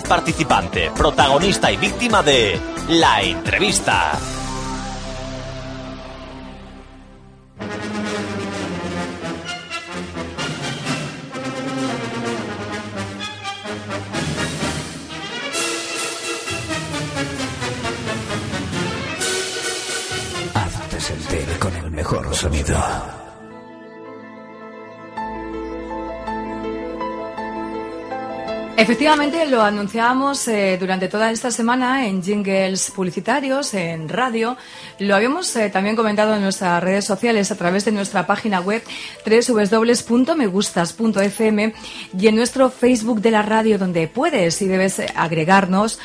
participante, protagonista y víctima de la entrevista. Hazte sentir con el mejor sonido. Efectivamente, lo anunciábamos eh, durante toda esta semana en jingles publicitarios, en radio. Lo habíamos eh, también comentado en nuestras redes sociales a través de nuestra página web www.megustas.fm y en nuestro Facebook de la radio, donde puedes y debes eh, agregarnos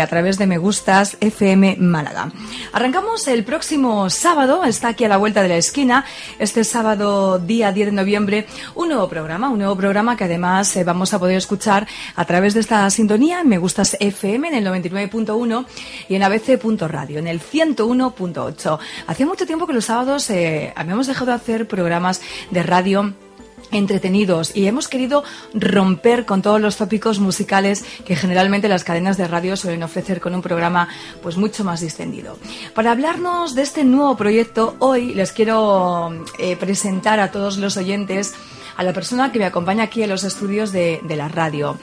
a través de Me Gustas FM Málaga. Arrancamos el próximo sábado, está aquí a la vuelta de la esquina, este sábado día 10 de noviembre, un nuevo programa, un nuevo programa que además vamos a poder escuchar través de esta sintonía Me Gustas FM en el 99.1 y en abc.radio en el 101.8. Hacía mucho tiempo que los sábados eh, habíamos dejado de hacer programas de radio entretenidos y hemos querido romper con todos los tópicos musicales que generalmente las cadenas de radio suelen ofrecer con un programa pues mucho más distendido. Para hablarnos de este nuevo proyecto, hoy les quiero eh, presentar a todos los oyentes a la persona que me acompaña aquí en los estudios de la radio.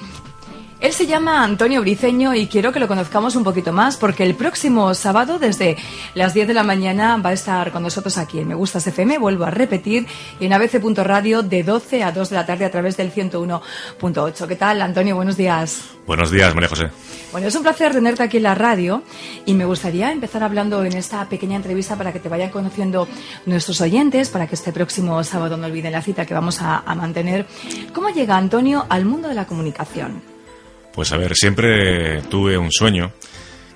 Él se llama Antonio Briceño y quiero que lo conozcamos un poquito más porque el próximo sábado desde las 10 de la mañana va a estar con nosotros aquí en Me Gustas FM, vuelvo a repetir, y en abc.radio de 12 a 2 de la tarde a través del 101.8. ¿Qué tal, Antonio? Buenos días. Buenos días, María José. Bueno, es un placer tenerte aquí en la radio y me gustaría empezar hablando en esta pequeña entrevista para que te vayan conociendo nuestros oyentes, para que este próximo sábado no olviden la cita que vamos a, a mantener. ¿Cómo llega Antonio al mundo de la comunicación? Pues a ver, siempre tuve un sueño,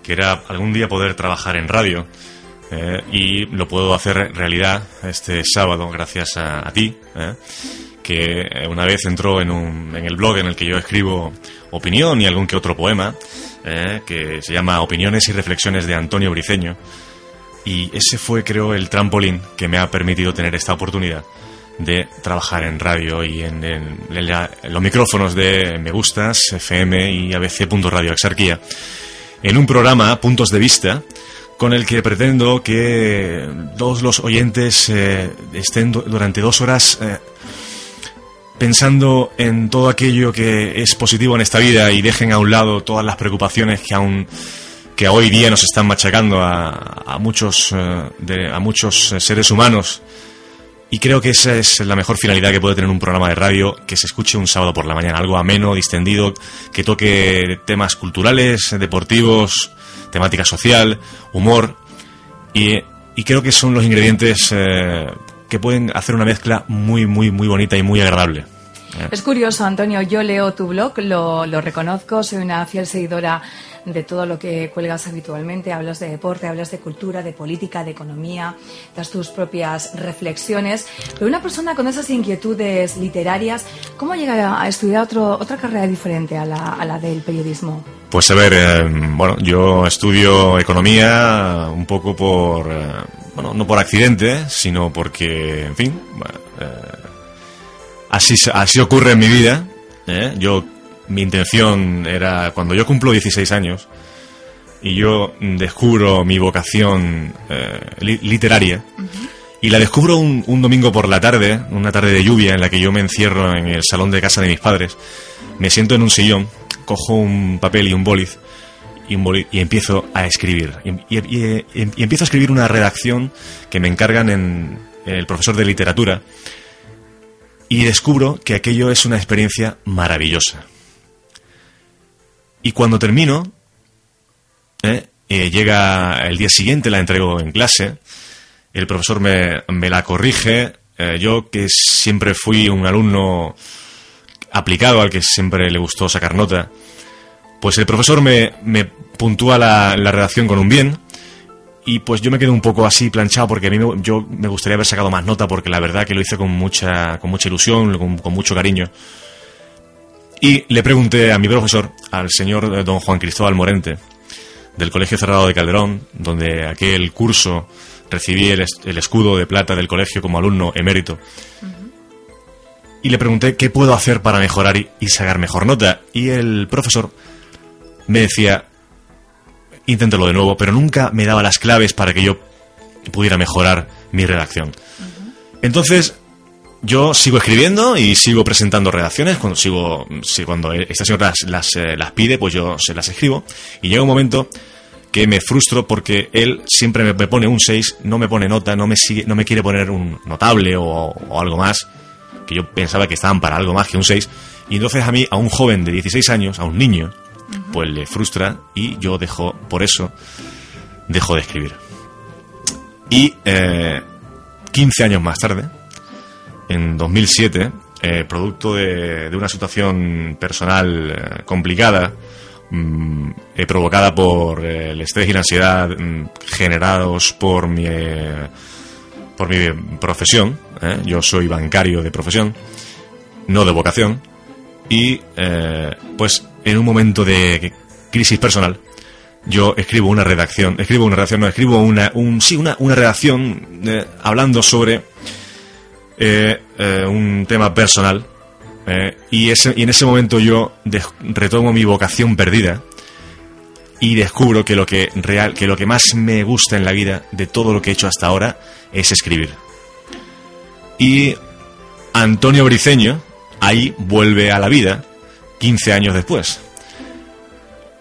que era algún día poder trabajar en radio. eh, y lo puedo hacer realidad este sábado gracias a, ti, eh, que una vez entró en, un, en el blog en el que yo escribo opinión y algún que otro poema, eh, que se llama Opiniones y Reflexiones de Antonio Briceño. Y ese fue, creo, el trampolín que me ha permitido tener esta oportunidad de trabajar en radio y en, los micrófonos de Me Gustas, FM y ABC.radio Exarquía, en un programa Puntos de Vista, con el que pretendo que todos los oyentes eh, estén du- durante dos horas eh, pensando en todo aquello que es positivo en esta vida y dejen a un lado todas las preocupaciones que aún que hoy día nos están machacando a, a muchos eh, de- a muchos seres humanos y creo que esa es la mejor finalidad que puede tener un programa de radio que se escuche un sábado por la mañana, algo ameno, distendido, que toque temas culturales, deportivos, temática social, humor y, creo que son los ingredientes eh, que pueden hacer una mezcla muy, muy, muy bonita y muy agradable. Es curioso, Antonio, yo leo tu blog, lo, lo reconozco, soy una fiel seguidora de todo lo que cuelgas habitualmente, hablas de deporte, hablas de cultura, de política, de economía, das tus propias reflexiones, pero una persona con esas inquietudes literarias, ¿cómo llega a estudiar otro, otra carrera diferente a la, a la del periodismo? Pues a ver, eh, bueno, yo estudio economía un poco por, eh, bueno, no por accidente, sino porque, en fin, bueno, eh, así, así ocurre en mi vida. ¿eh? Yo, mi intención era, cuando yo cumplo 16 años y yo descubro mi vocación eh, li- literaria, y la descubro un, un domingo por la tarde, una tarde de lluvia en la que yo me encierro en el salón de casa de mis padres, me siento en un sillón, cojo un papel y un boliz y, empiezo a escribir. Y, y- y- y empiezo a escribir una redacción que me encargan en el profesor de literatura y descubro que aquello es una experiencia maravillosa. Y cuando termino, ¿eh? Eh, llega el día siguiente, la entrego en clase, el profesor me, me la corrige, eh, yo que siempre fui un alumno aplicado, al que siempre le gustó sacar nota, pues el profesor me, me puntúa la, la redacción con un bien, y pues yo me quedo un poco así planchado porque a mí me, yo me gustaría haber sacado más nota porque la verdad que lo hice con mucha, con mucha ilusión, con, con mucho cariño. Y le pregunté a mi profesor, al señor don Juan Cristóbal Morente, del Colegio Cerrado de Calderón, donde aquel curso recibí el, es- el escudo de plata del colegio como alumno emérito. Y le pregunté qué puedo hacer para mejorar y, y sacar mejor nota. Y el profesor me decía, inténtalo de nuevo, pero nunca me daba las claves para que yo pudiera mejorar mi redacción. Entonces, yo sigo escribiendo y sigo presentando redacciones. Cuando sigo, si cuando esta señora las, eh, las, pide, pues yo se las escribo. Y llega un momento que me frustro porque él siempre me, pone un 6, no me pone nota, no me, sigue, no me quiere poner un notable o, algo más, que yo pensaba que estaban para algo más que un 6. Y entonces a mí, a un joven de 16 años, a un niño, pues le frustra y yo dejo, por eso, dejo de escribir. Y eh, 15 años más tarde, en 2007, eh, producto de, una situación personal eh, complicada, mm, eh, provocada por el estrés y la ansiedad mm, generados por mi, por mi profesión. Yo soy bancario de profesión, no de vocación. Y pues en un momento de crisis personal, yo escribo una redacción, escribo una redacción, no, escribo una, un, sí, una, una redacción hablando sobre eh, eh, un tema personal eh, y, ese, y en ese momento yo retomo mi vocación perdida y descubro que lo que real que lo que más me gusta en la vida de todo lo que he hecho hasta ahora es escribir. Y Antonio Briceño ahí vuelve a la vida 15 años después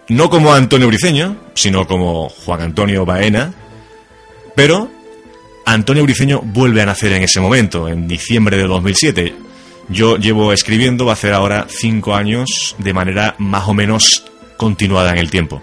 no como Antonio Briceño sino como Juan Antonio Baena pero Antonio Briceño vuelve a nacer en ese momento, en diciembre de 2007. Yo llevo escribiendo, va a hacer ahora cinco años de manera más o menos continuada en el tiempo.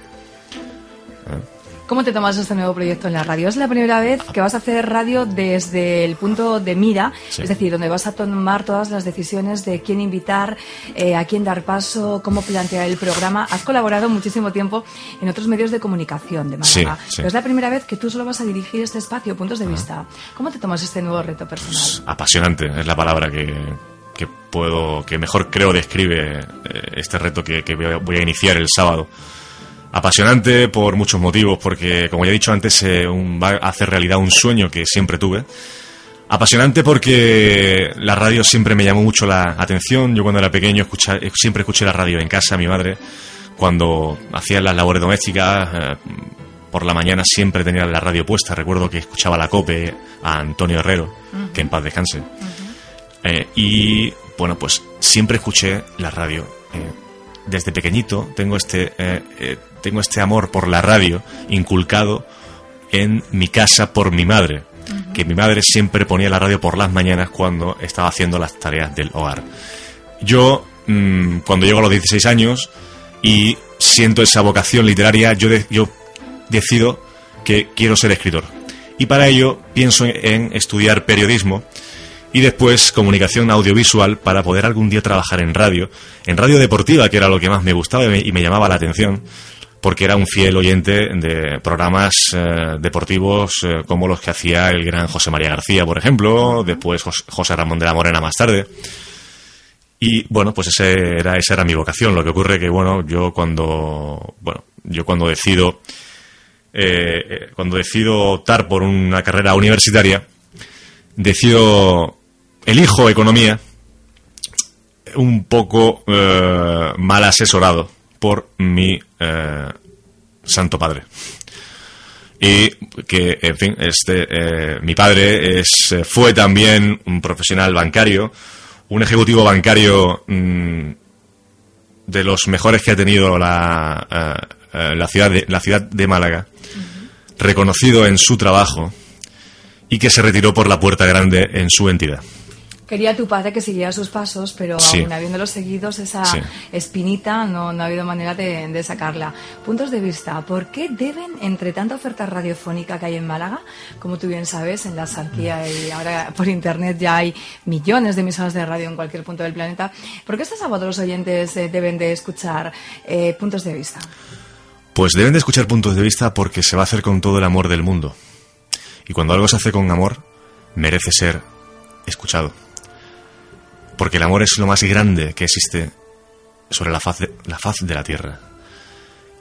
¿Cómo te tomas este nuevo proyecto en la radio? Es la primera vez que vas a hacer radio desde el punto de mira, es decir, donde vas a tomar todas las decisiones de quién invitar, eh, a quién dar paso, cómo plantear el programa. Has colaborado muchísimo tiempo en otros medios de comunicación de Málaga, pero es la primera vez que tú solo vas a dirigir este espacio, puntos de vista. ¿Cómo te tomas este nuevo reto personal? Pues, apasionante, es la palabra que, puedo, que mejor creo describe eh, este reto que voy a iniciar el sábado apasionante por muchos motivos, porque como ya he dicho antes, eh, va a hacer realidad un sueño que siempre tuve. Apasionante porque la radio siempre me llamó mucho la atención. Yo cuando era pequeño eh, siempre escuché la radio en casa, mi madre, cuando hacía las labores domésticas, eh, por la mañana siempre tenía la radio puesta. Recuerdo que escuchaba la COPE a Antonio Herrero, que en paz descanse. y bueno, pues siempre escuché la radio desde pequeñito tengo este, eh, eh, tengo este amor por la radio inculcado en mi casa por mi madre, que mi madre siempre ponía la radio por las mañanas cuando estaba haciendo las tareas del hogar. Yo, mm, cuando llego a los 16 años y siento esa vocación literaria, yo, yo decido que quiero ser escritor. Y para ello pienso en estudiar periodismo y después comunicación audiovisual para poder algún día trabajar en radio, en radio deportiva, que era lo que más me gustaba y me, llamaba la atención, porque era un fiel oyente de programas eh, deportivos eh, como los que hacía el gran José María García, por ejemplo, después José Ramón de la Morena más tarde. Y bueno, pues ese era, esa era mi vocación. Lo que ocurre que, bueno, yo cuando, bueno, yo cuando decido, eh, cuando decido optar por una carrera universitaria, decido elijo economía un poco eh, mal asesorado por mi eh, santo padre. Y que, en fin, este, eh, mi padre es, fue también un profesional bancario, un ejecutivo bancario mm, de los mejores que ha tenido la, la, ciudad, de, la ciudad de Málaga, reconocido en su trabajo y que se retiró por la puerta grande en su entidad. Quería tu padre que siguiera sus pasos, pero aún habiéndolos seguidos, esa espinita no, no, ha habido manera de, sacarla. Puntos de vista, ¿por qué deben, entre tanta oferta radiofónica que hay en Málaga, como tú bien sabes, en la Sarquía y ahora por internet ya hay millones de emisoras de radio en cualquier punto del planeta, ¿por qué este sábado los oyentes eh, deben de escuchar eh, puntos de vista? Pues deben de escuchar puntos de vista porque se va a hacer con todo el amor del mundo. Y cuando algo se hace con amor, merece ser escuchado porque el amor es lo más grande que existe sobre la faz de la, faz de la tierra.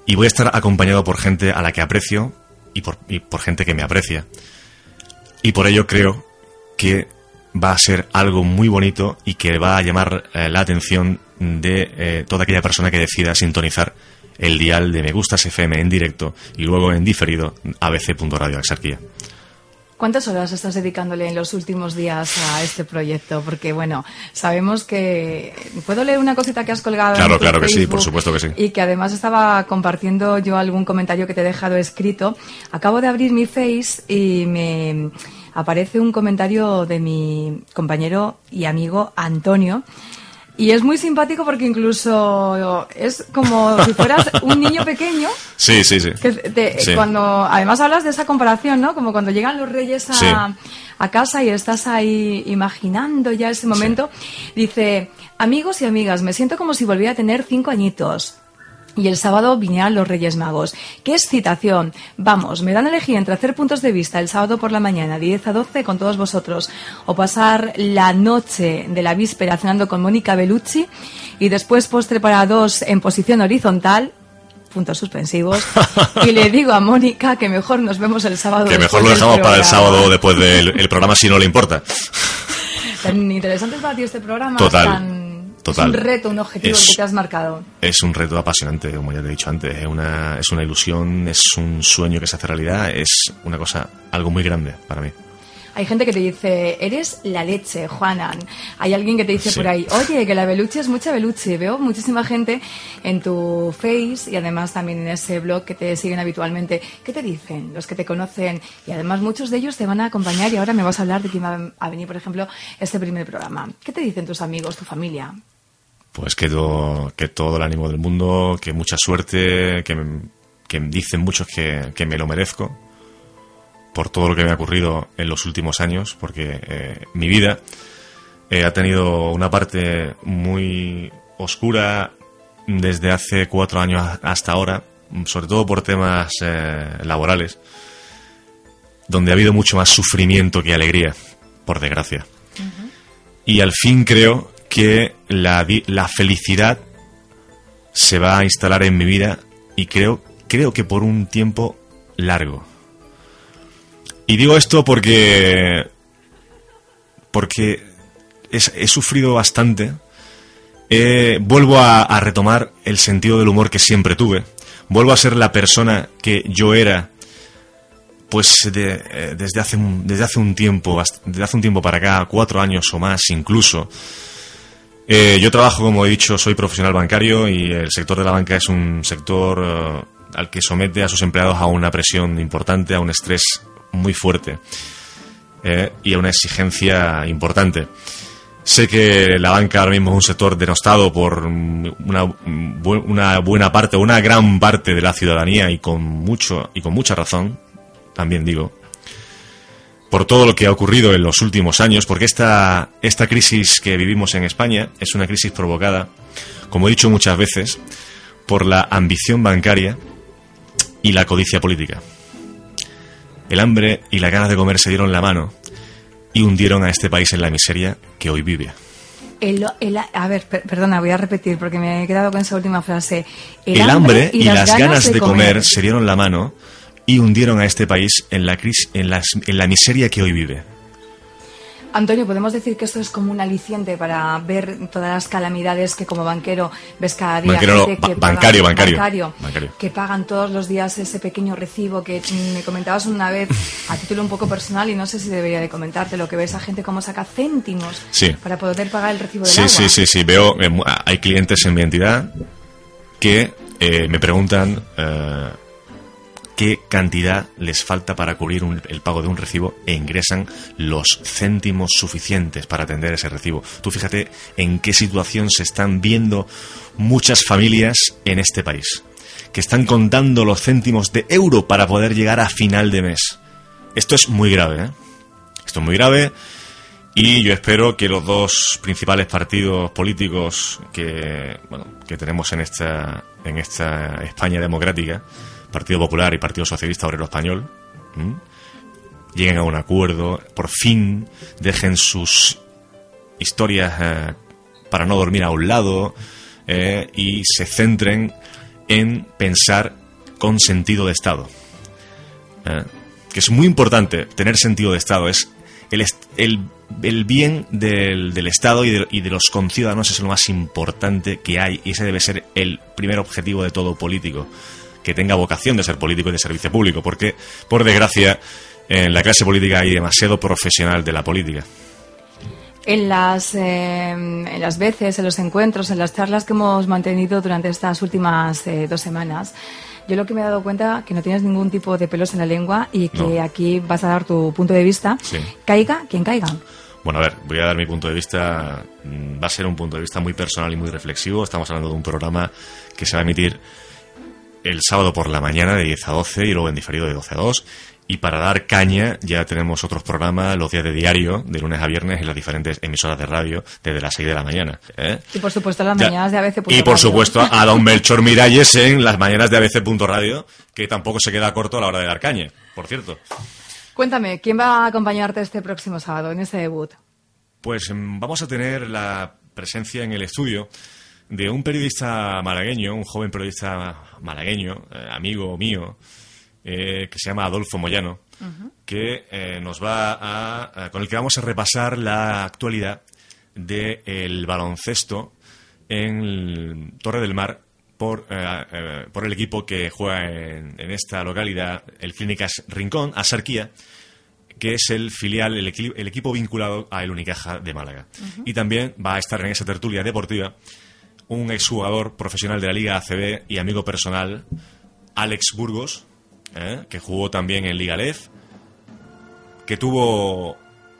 Y voy a estar acompañado por gente a la que aprecio y por, por gente que me aprecia. Y por ello creo que va a ser algo muy bonito y que va a llamar eh, la atención de eh, toda aquella persona que decida sintonizar el dial de Me Gustas FM en directo y luego en diferido abc.radio Axarquía. ¿Cuántas horas estás dedicándole en los últimos días a este proyecto? Porque, bueno, sabemos que... ¿Puedo leer una cosita que has colgado? Claro, en claro que sí, por supuesto que sí. Y que además estaba compartiendo yo algún comentario que te he dejado escrito. Acabo de abrir mi Face y me aparece un comentario de mi compañero y amigo Antonio. Y es muy simpático porque incluso es como si fueras un niño pequeño Sí, sí, sí. que te- Sí. cuando además hablas de esa comparación, ¿no? Como cuando llegan los reyes a, Sí. a casa y estás ahí imaginando ya ese momento. Dice, amigos y amigas, me siento como si volviera a tener cinco añitos. Y el sábado vinieran los Reyes Magos. ¿Qué excitación? Vamos, me dan a elegir entre hacer puntos de vista el sábado por la mañana, 10 a 12, con todos vosotros, o pasar la noche de la víspera cenando con Mónica Bellucci y después postre para dos en posición horizontal, puntos suspensivos, y le digo a Mónica que mejor nos vemos el sábado. Que mejor lo dejamos para el sábado después del el programa si no le importa. Tan interesante es para ti este programa. Total, tan- total. Es un reto, un objetivo Es- que te has marcado. Es un reto apasionante, como ya te he dicho antes. Es una, es una ilusión, es un sueño que se hace realidad, es una cosa, algo muy grande para mí. Hay gente que te dice, eres la leche, Juanan. Hay alguien que te dice Sí. por ahí, oye, que la Beluche es mucha Beluche. Veo muchísima gente en tu Face y además también en ese blog que te siguen habitualmente. ¿Qué te dicen? Los que te conocen. Y además muchos de ellos te van a acompañar y ahora me vas a hablar de quién va a venir, por ejemplo, este primer programa. ¿Qué te dicen tus amigos, tu familia? Pues que, todo- que todo el ánimo del mundo, que mucha suerte, que, me- que dicen muchos que, que me lo merezco por todo lo que me ha ocurrido en los últimos años, porque eh, mi vida eh, ha tenido una parte muy oscura desde hace cuatro años hasta ahora, sobre todo por temas eh, laborales, donde ha habido mucho más sufrimiento que alegría, por desgracia. Y al fin creo que la, la felicidad se va a instalar en mi vida y creo, creo que por un tiempo largo. Y digo esto porque porque he sufrido bastante. Eh, vuelvo a, retomar el sentido del humor que siempre tuve. Vuelvo a ser la persona que yo era pues de- eh, desde hace un, desde hace un tiempo desde hace un tiempo para acá cuatro años o más incluso Eh, yo trabajo como he dicho soy profesional bancario y el sector de la banca es un sector al que somete a sus empleados a una presión importante a un estrés muy fuerte eh, y a una exigencia importante Sé que la banca ahora mismo es un sector denostado por mm, una, una buena parte, una gran parte de la ciudadanía y con mucho y con mucha razón, también digo, por todo lo que ha ocurrido en los últimos años, porque esta, esta crisis que vivimos en España es una crisis provocada, como he dicho muchas veces, por la ambición bancaria y la codicia política. El hambre y las ganas de comer se dieron la mano y hundieron a este país en la miseria que hoy vive. El, el- a ver, per- perdona, voy a repetir porque me he quedado con esa última frase. El, hambre y, las ganas de comer se dieron la mano y hundieron a este país en la, cris- en las- en la miseria que hoy vive. Antonio, podemos decir que esto es como un aliciente para ver todas las calamidades que como banquero ves cada día. Banquero no, gente ba- que bancario, bancario, bancario. Que pagan todos los días ese pequeño recibo que me comentabas una vez a título un poco personal y no sé si debería de comentarte lo que ves a gente cómo saca céntimos Sí. para poder pagar el recibo del Sí, agua. sí, sí, sí. Veo, eh, hay clientes en mi entidad que eh, me preguntan eh, qué cantidad les falta para cubrir un- el pago de un recibo e ingresan los céntimos suficientes para atender ese recibo. Tú fíjate en qué situación se están viendo muchas familias en este país, que están contando los céntimos de euro para poder llegar a final de mes. Esto es muy grave, ¿eh? Esto es muy grave. Y yo espero que los dos principales partidos políticos que, bueno, que tenemos en esta, en esta España democrática, Partido Popular y Partido Socialista Obrero Español, lleguen a un acuerdo, por fin dejen sus historias eh, para no dormir a un lado eh, y se centren en pensar con sentido de Estado. ¿eh? Que es muy importante tener sentido de Estado, es el, el, el bien del, del Estado y de, y de los conciudadanos es lo más importante que hay y ese debe ser el primer objetivo de todo político, que tenga vocación de ser político y de servicio público, porque, por desgracia, en la clase política hay demasiado profesional de la política. En las, eh, en las veces, en los encuentros, en las charlas que hemos mantenido durante estas últimas eh, dos semanas, yo lo que me he dado cuenta que no tienes ningún tipo de pelos en la lengua y que No. aquí vas a dar tu punto de vista. Sí. Caiga quien caiga. Bueno, a ver, voy a dar mi punto de vista. Mm, Va a ser un punto de vista muy personal y muy reflexivo. Estamos hablando de un programa que se va a emitir el sábado por la mañana de 10 a 12 y luego en diferido de 12 a 2. Y para dar caña ya tenemos otros programas los días de diario, de lunes a viernes, en las diferentes emisoras de radio desde las 6 de la mañana. ¿eh? Y por supuesto las Ya. mañanas de ABC. Y por supuesto a don Melchor Miralles en las mañanas de ABC.radio, que tampoco se queda corto a la hora de dar caña, por cierto. Cuéntame, ¿quién va a acompañarte este próximo sábado en ese debut? Pues mm, vamos a tener la presencia en el estudio de un periodista malagueño, un joven periodista malagueño, eh, amigo mío, eh, que se llama Adolfo Moyano, que eh, nos va a, a- con el que vamos a repasar la actualidad del baloncesto en el Torre del Mar por, eh, por el equipo que juega en, en esta localidad, el Clínicas Rincón, Asarquía, que es el filial, el, el equipo vinculado a el Unicaja de Málaga. Y también va a estar en esa tertulia deportiva un exjugador profesional de la Liga ACB y amigo personal, Alex Burgos, ¿eh? que jugó también en Liga Lef, que tuvo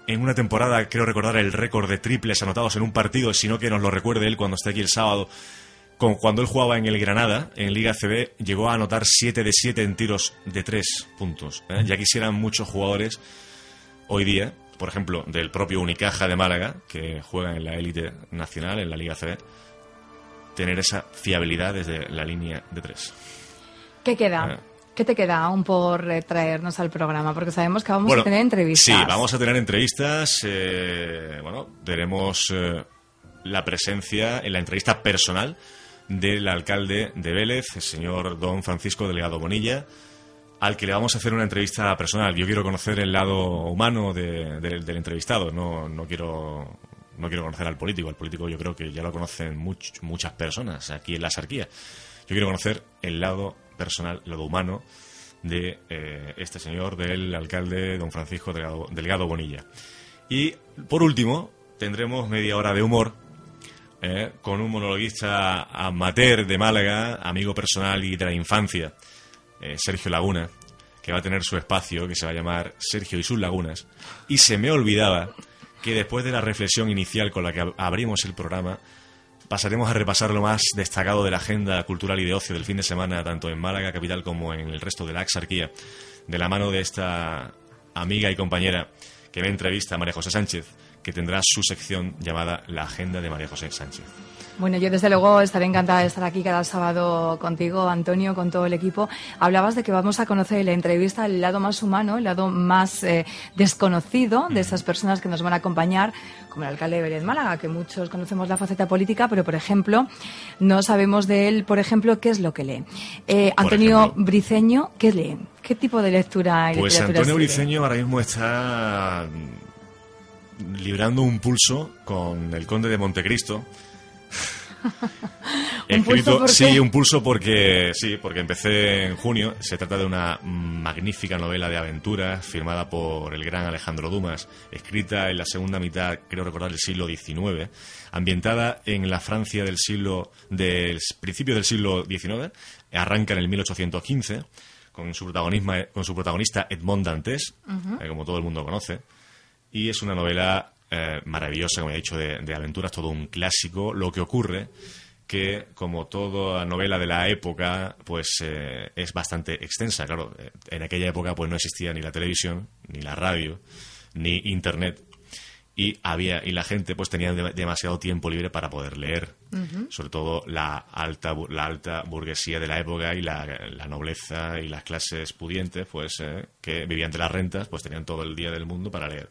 en una temporada, creo recordar, el récord de triples anotados en un partido, sino que nos lo recuerde él cuando esté aquí el sábado, con, cuando él jugaba en el Granada, en Liga CB, llegó a anotar 7 de 7 en tiros de 3 puntos. ¿eh? Ya quisieran muchos jugadores hoy día, por ejemplo, del propio Unicaja de Málaga, que juega en la élite nacional, en la Liga CB, tener esa fiabilidad desde la línea de 3. ¿Qué queda? Eh. ¿Qué te queda aún por eh, traernos al programa? Porque sabemos que vamos Bueno, a tener entrevistas. Sí, vamos a tener entrevistas. eh, bueno, tenemos eh, la presencia en la entrevista personal del alcalde de Vélez, el señor don Francisco Delgado Bonilla, al que le vamos a hacer una entrevista personal. Yo quiero conocer el lado humano de- de- del entrevistado, no, no quiero no quiero conocer al político. Al político yo creo que ya lo conocen much- muchas personas aquí en la Sarquía. Yo quiero conocer el lado personal, el lado humano de eh, este señor, del alcalde don Francisco Delgado, Delgado Bonilla. Y por último, tendremos media hora de humor eh, con un monologuista amateur de Málaga, amigo personal y de la infancia, eh, Sergio Laguna, que va a tener su espacio que se va a llamar Sergio y sus Lagunas. Y se me olvidaba que después de la reflexión inicial con la que ab- abrimos el programa, pasaremos a repasar lo más destacado de la agenda cultural y de ocio del fin de semana, tanto en Málaga capital como en el resto de la exarquía, de la mano de esta amiga y compañera que me entrevista, María José Sánchez, que tendrá su sección llamada La Agenda de María José Sánchez. Bueno, yo desde luego estaré encantada de estar aquí cada sábado contigo, Antonio, con todo el equipo. Hablabas de que vamos a conocer en la entrevista el lado más humano, el lado más eh, desconocido de esas personas que nos van a acompañar, como el alcalde de Vélez Málaga, que muchos conocemos la faceta política, pero por ejemplo, no sabemos de él, por ejemplo, qué es lo que lee. Eh, Antonio ejemplo. Briceño, ¿qué lee? ¿Qué tipo de lectura y Pues Antonio? Briceño ahora mismo está librando un pulso con el conde de Montecristo. ¿Un pulso sí, un pulso porque sí, porque empecé en junio. Se trata de una magnífica novela de aventuras firmada por el gran Alejandro Dumas, escrita en la segunda mitad, creo recordar, del siglo XIX, ambientada en la Francia del siglo del principio del siglo XIX, arranca en el 1815 con su protagonismo, con su protagonista Edmond Dantes, eh, como todo el mundo conoce. Y es una novela eh, maravillosa, como he dicho, de, de aventuras, todo un clásico. Lo que ocurre que, como toda novela de la época, pues eh, es bastante extensa. Claro, eh, en aquella época pues no existía ni la televisión, ni la radio, ni internet. Y había y la gente pues tenía de- demasiado tiempo libre para poder leer. Sobre todo la alta la alta burguesía de la época y la, la nobleza y las clases pudientes, pues eh, que vivían de las rentas, pues tenían todo el día del mundo para leer.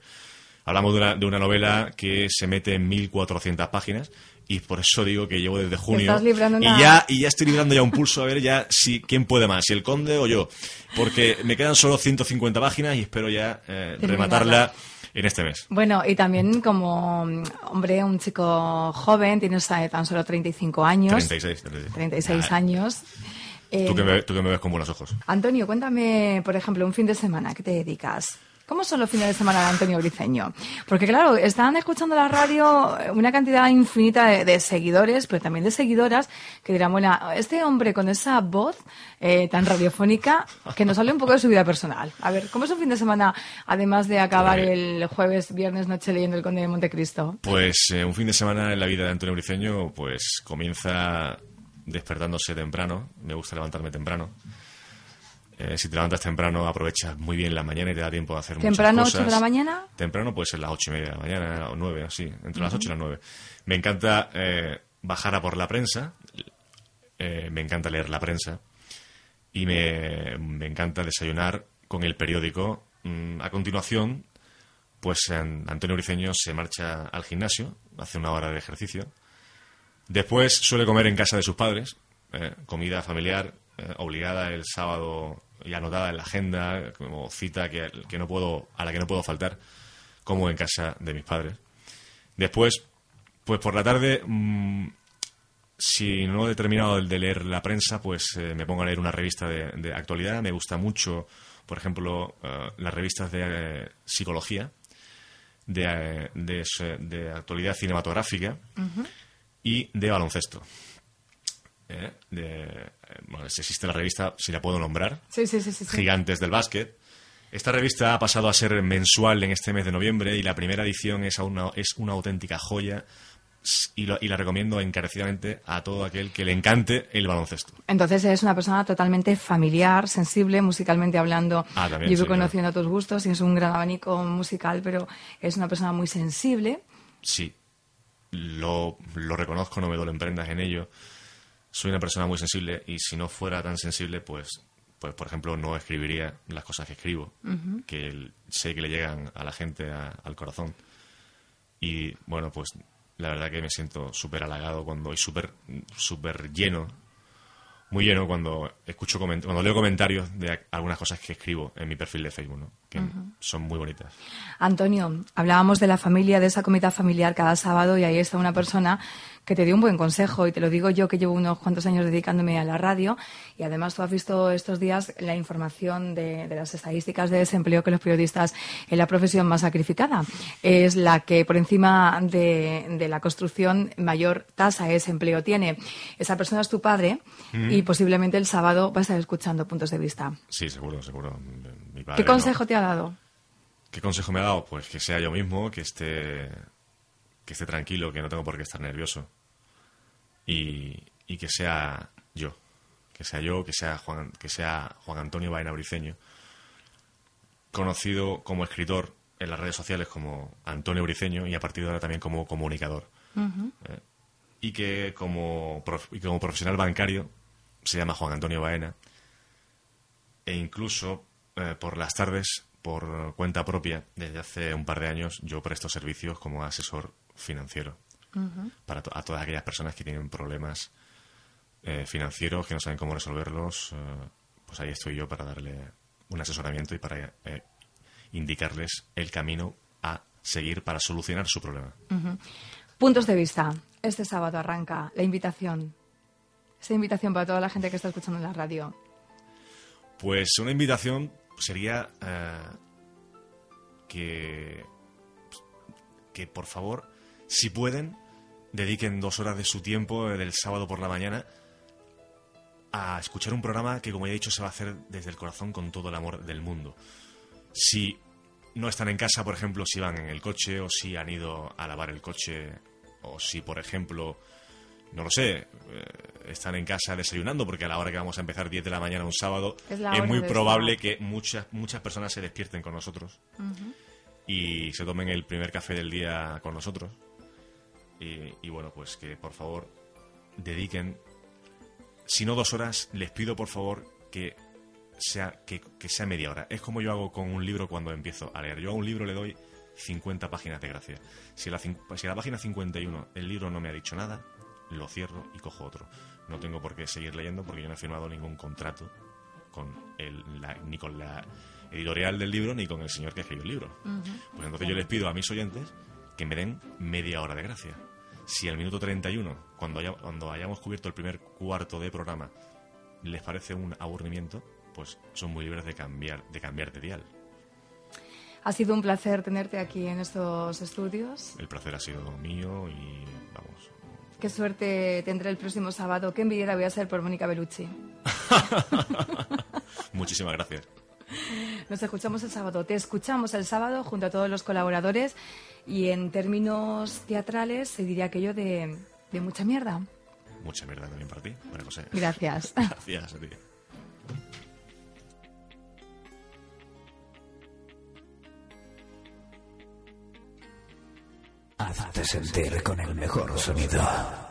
Hablamos de una, de una novela que se mete en 1400 páginas y por eso digo que llevo desde junio una- y ya y ya estoy librando ya un pulso a ver ya si quién puede más, si el conde o yo, porque me quedan solo 150 páginas y espero ya eh, rematarla en este mes. Bueno, y también como hombre, un chico joven, tienes tan solo 35 años. 36. 36, 36 Ah, años. Eh, Tú que, me, tú que me ves con buenos ojos. Antonio, cuéntame, por ejemplo, un fin de semana, ¿qué te dedicas? ¿Cómo son los fines de semana de Antonio Briceño? Porque claro, están escuchando la radio una cantidad infinita de, de seguidores, pero también de seguidoras que dirán, bueno, este hombre con esa voz eh, tan radiofónica que nos hable un poco de su vida personal. A ver, ¿cómo es un fin de semana, además de acabar Pues- el jueves, viernes, noche leyendo El Conde de Montecristo? Pues eh, un fin de semana en la vida de Antonio Briceño, pues comienza despertándose temprano. Me gusta levantarme temprano. Eh, si te levantas temprano, aprovechas muy bien la mañana y te da tiempo de hacer ¿Temprano, muchas cosas. ocho de la mañana? Temprano puede ser las ocho y media de la mañana o nueve, así, entre las ocho y las nueve. Me encanta eh, bajar a por la prensa, eh, me encanta leer la prensa y me, me encanta desayunar con el periódico. Mm, a continuación, pues an- Antonio Briceño se marcha al gimnasio, hace una hora de ejercicio. Después suele comer en casa de sus padres, comida familiar, obligada el sábado y anotada en la agenda, como cita que, que no puedo, a la que no puedo faltar, como en casa de mis padres. Después, pues por la tarde, mm, si no he terminado de leer la prensa, pues eh, me pongo a leer una revista de, de actualidad. Me gusta mucho, por ejemplo, eh, las revistas de eh, psicología, de, de, de actualidad cinematográfica y de baloncesto. Eh, de, eh, bueno, existe la revista, si la puedo nombrar, Sí, sí, sí, sí. sí. Gigantes del Básquet. Esta revista ha pasado a ser mensual en este mes de noviembre y la primera edición es una, es una auténtica joya y, lo- y la recomiendo encarecidamente a todo aquel que le encante el baloncesto. Entonces eres una persona totalmente familiar, sensible, musicalmente hablando. Ah, también, Yo sí, voy conociendo tus gustos y es un gran abanico musical, pero es una persona muy sensible. Sí, lo, lo reconozco, no me duelen prendas en ello. Soy una persona muy sensible y si no fuera tan sensible, pues, pues por ejemplo, no escribiría las cosas que escribo, que sé que le llegan a la gente a- al corazón. Y bueno, pues la verdad que me siento súper halagado cuando y súper súper lleno, muy lleno cuando escucho coment- cuando leo comentarios de algunas cosas que escribo en mi perfil de Facebook, ¿no? Que son muy bonitas. Antonio, hablábamos de la familia, de esa comida familiar cada sábado y ahí está una persona que te dio un buen consejo y te lo digo yo que llevo unos cuantos años dedicándome a la radio y además tú has visto estos días la información de, de las estadísticas de desempleo que los periodistas en la profesión más sacrificada es la que por encima de, de la construcción mayor tasa de desempleo tiene. Esa persona es tu padre y posiblemente el sábado vas a estar escuchando puntos de vista. Sí, seguro, seguro. Mi padre ¿Qué no. consejo te ha dado? ¿Qué consejo me ha dado? Pues que sea yo mismo, que esté, que esté tranquilo, que no tengo por qué estar nervioso. Y, y que sea yo. Que sea yo, que sea Juan, que sea Juan Antonio Baena Briceño. Conocido como escritor en las redes sociales como Antonio Briceño y a partir de ahora también como comunicador. Eh, y que como, prof- y como profesional bancario se llama Juan Antonio Baena e incluso eh, por las tardes, por cuenta propia, desde hace un par de años, yo presto servicios como asesor financiero para to- a todas aquellas personas que tienen problemas eh, financieros, que no saben cómo resolverlos. eh, pues ahí estoy yo para darle un asesoramiento y para eh, indicarles el camino a seguir para solucionar su problema. Puntos de vista. Este sábado arranca la invitación. Esa invitación para toda la gente que está escuchando en la radio. Pues una invitación sería eh, que, que por favor, si pueden, dediquen dos horas de su tiempo eh, del sábado por la mañana a escuchar un programa que, como ya he dicho, se va a hacer desde el corazón con todo el amor del mundo. Si no están en casa, por ejemplo, si van en el coche o si han ido a lavar el coche o si, por ejemplo, no lo sé, eh, están en casa desayunando porque a la hora que vamos a empezar 10 de la mañana un sábado Es muy probable que muchas muchas personas se despierten con nosotros y se tomen el primer café del día con nosotros. Y, y bueno pues que por favor dediquen si no dos horas les pido por favor que sea que, que sea media hora. Es como yo hago con un libro cuando empiezo a leer. Yo a un libro le doy 50 páginas de gracia. Si a la, si a la página 51 el libro no me ha dicho nada lo cierro y cojo otro no tengo por qué seguir leyendo porque yo no he firmado ningún contrato con el, la- ni con la editorial del libro ni con el señor que escribió el libro. Pues entonces yo les pido a mis oyentes que me den media hora de gracia. Si al minuto 31, cuando, haya- cuando hayamos cubierto el primer cuarto de programa, les parece un aburrimiento, pues son muy libres de cambiar de, cambiar de dial. Ha sido un placer tenerte aquí en estos estudios. El placer ha sido mío y vamos. Qué suerte tendré el próximo sábado. Qué envidiada voy a ser por Mónica Bellucci. Muchísimas gracias. Nos escuchamos el sábado. Te escuchamos el sábado junto a todos los colaboradores y en términos teatrales se diría aquello de, de mucha mierda. Mucha mierda también para ti, María José. Gracias. Gracias a ti. Hazte sentir con el mejor sonido.